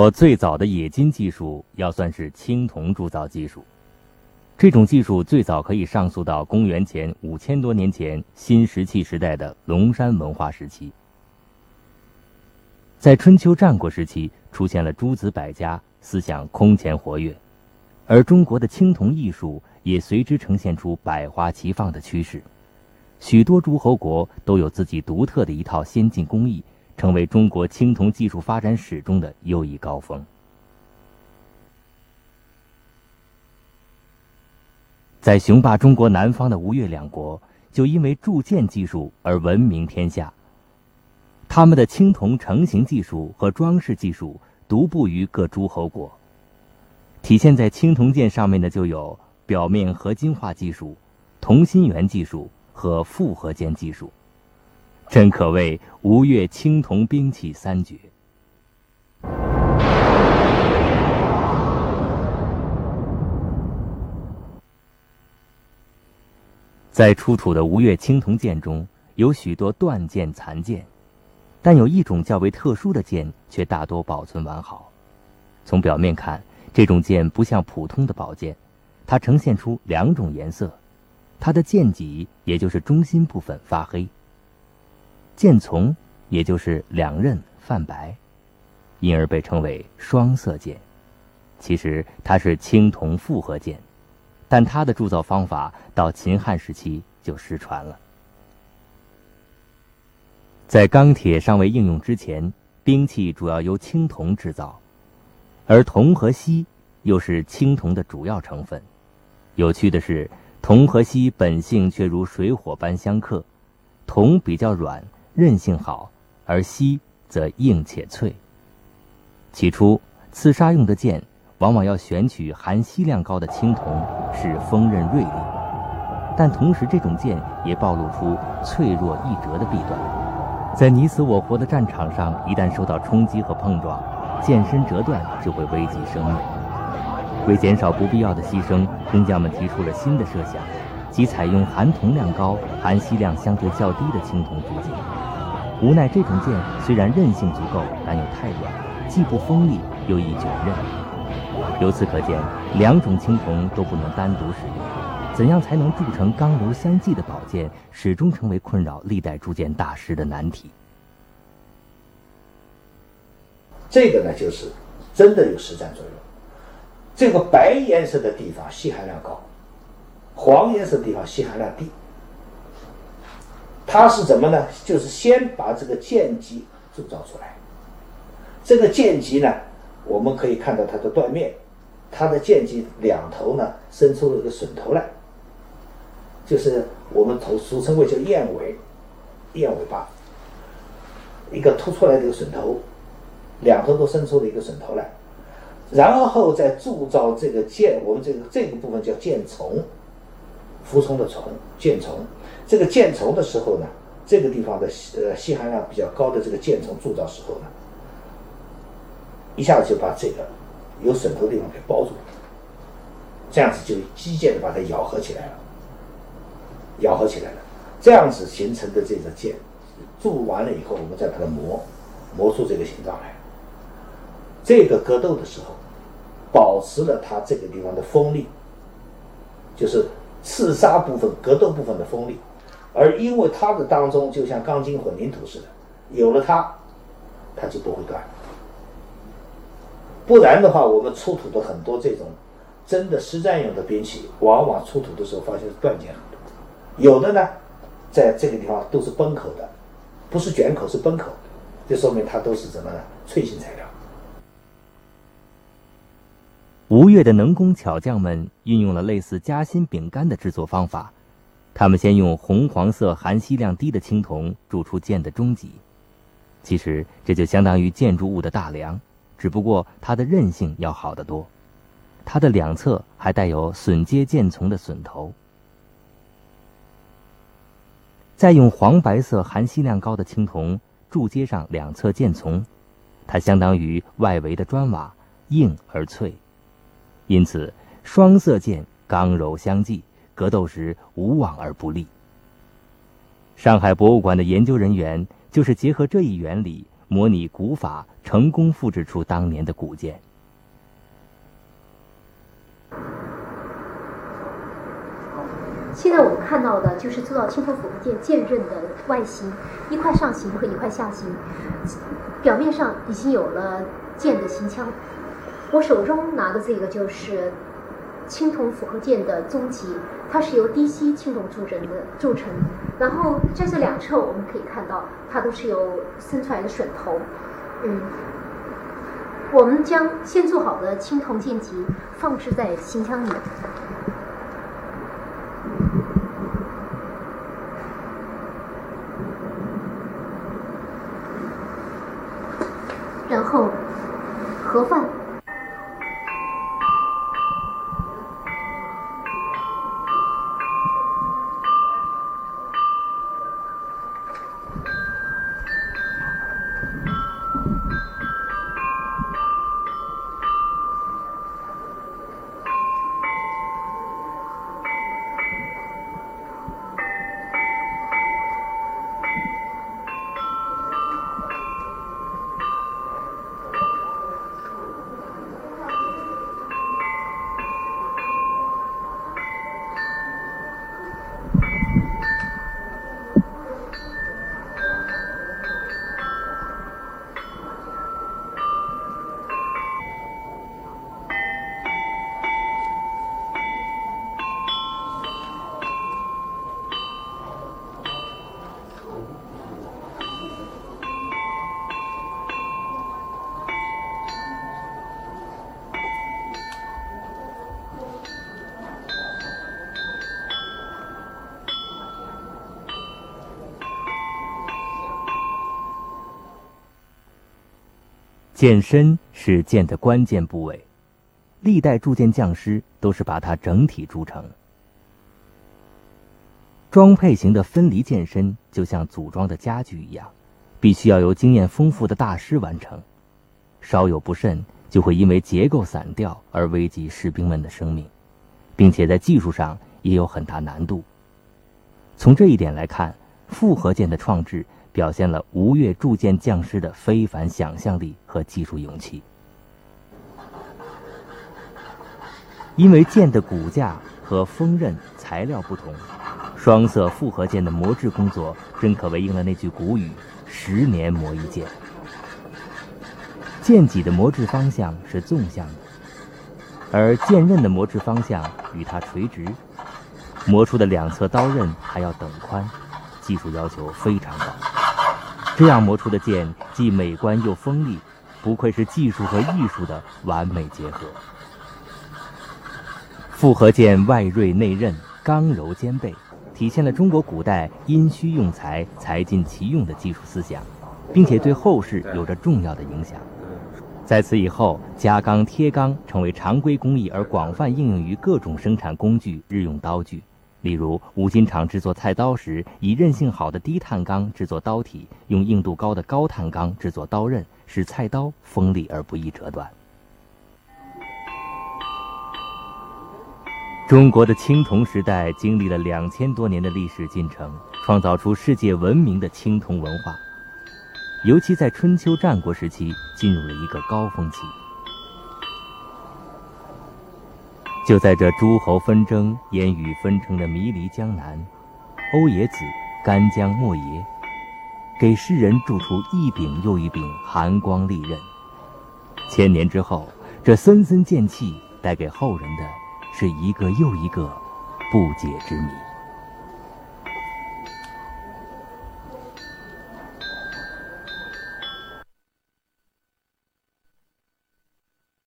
我最早的冶金技术要算是青铜铸造技术。这种技术最早可以上溯到公元前五千多年前新石器时代的龙山文化时期。在春秋战国时期，出现了诸子百家，思想空前活跃，而中国的青铜艺术也随之呈现出百花齐放的趋势。许多诸侯国都有自己独特的一套先进工艺，成为中国青铜技术发展史中的又一高峰。在雄霸中国南方的吴越两国，就因为铸剑技术而闻名天下。他们的青铜成型技术和装饰技术独步于各诸侯国。体现在青铜剑上面的就有表面合金化技术、同心圆技术和复合件技术，真可谓吴越青铜兵器三绝。在出土的吴越青铜剑中，有许多断剑残剑。但有一种较为特殊的剑，却大多保存完好。从表面看，这种剑不像普通的宝剑，它呈现出两种颜色，它的剑脊也就是中心部分发黑，剑从也就是两刃泛白，因而被称为双色剑。其实它是青铜复合剑，但它的铸造方法到秦汉时期就失传了。在钢铁尚未应用之前，兵器主要由青铜制造，而铜和锡又是青铜的主要成分。有趣的是，铜和锡本性却如水火般相克，铜比较软，韧性好，而锡则硬且脆。起初，刺杀用的剑往往要选取含锡量高的青铜，使锋刃锐利，但同时这种剑也暴露出脆弱易折的弊端。在你死我活的战场上，一旦受到冲击和碰撞，剑身折断就会危及生命。为减少不必要的牺牲，工匠们提出了新的设想，即采用含铜量高、含锡量相对较低的青铜铸剑。无奈这种剑虽然韧性足够，但又太软，既不锋利又易卷刃。由此可见，两种青铜都不能单独使用。怎样才能铸成刚柔相济的宝剑，始终成为困扰历代铸剑大师的难题。这个呢，就是真的有实战作用。这个白颜色的地方锡含量高，黄颜色地方锡含量低。它是怎么呢？就是先把这个剑脊铸造出来。这个剑脊呢，我们可以看到它的断面，它的剑脊两头呢伸出了一个榫头来。就是我们头俗称为叫燕尾，燕尾巴，一个凸出来的一个榫头，两头都伸出了一个榫头来，然后再铸造这个剑，我们这个这个部分叫剑丛，服从的从，剑从。这个剑从的时候呢，这个地方的呃吸含量比较高的这个剑从铸造时候呢，一下子就把这个有榫头的地方给包住了，这样子就机械的把它咬合起来了。咬合起来了，这样子形成的这个剑，铸完了以后，我们再把它磨，磨出这个形状来。这个格斗的时候，保持了它这个地方的锋利，就是刺杀部分、格斗部分的锋利。而因为它的当中就像钢筋混凝土似的，有了它，它就不会断。不然的话，我们出土的很多这种真的实战用的兵器，往往出土的时候发现断件很多。有的呢，在这个地方都是崩口的，不是卷口是崩口，这说明它都是什么呢？脆性材料。吴越的能工巧匠们运用了类似夹心饼干的制作方法，他们先用红黄色含锡量低的青铜铸出剑的中脊，其实这就相当于建筑物的大梁，只不过它的韧性要好得多，它的两侧还带有榫接剑丛的榫头。再用黄白色含锡量高的青铜铸接上两侧剑丛，它相当于外围的砖瓦，硬而脆，因此双色剑刚柔相济，格斗时无往而不利。上海博物馆的研究人员就是结合这一原理，模拟古法，成功复制出当年的古剑。现在我们看到的就是做到青铜复合剑剑刃的外形，一块上形和一块下形，表面上已经有了剑的形腔。我手中拿的这个就是青铜复合剑的踪迹，它是由低吸青铜铸成的铸成。然后在这两侧我们可以看到，它都是有伸出来的榫头。嗯，我们将先做好的青铜剑脊放置在行枪里。然后盒饭。剑身是剑的关键部位，历代铸剑匠师都是把它整体铸成。装配型的分离剑身就像组装的家具一样，必须要由经验丰富的大师完成，稍有不慎就会因为结构散掉而危及士兵们的生命，并且在技术上也有很大难度。从这一点来看，复合剑的创制。表现了吴越铸剑匠师的非凡想象力和技术勇气。因为剑的骨架和锋刃材料不同，双色复合剑的磨制工作真可谓应了那句古语：“十年磨一剑。”剑脊的磨制方向是纵向的，而剑刃的磨制方向与它垂直，磨出的两侧刀刃还要等宽，技术要求非常高。这样磨出的剑既美观又锋利，不愧是技术和艺术的完美结合。复合剑外锐内韧，刚柔兼备，体现了中国古代因需用材，材尽其用的技术思想，并且对后世有着重要的影响。在此以后，加钢贴钢成为常规工艺，而广泛应用于各种生产工具、日用刀具。例如，五金厂制作菜刀时，以韧性好的低碳钢制作刀体，用硬度高的高碳钢制作刀刃，使菜刀锋利而不易折断。中国的青铜时代经历了两千多年的历史进程，创造出世界闻名的青铜文化，尤其在春秋战国时期进入了一个高峰期。就在这诸侯纷争、烟雨纷呈的迷离江南，欧冶子、干将莫邪，给世人铸出一柄又一柄寒光利刃。千年之后，这森森剑气带给后人的是一个又一个不解之谜。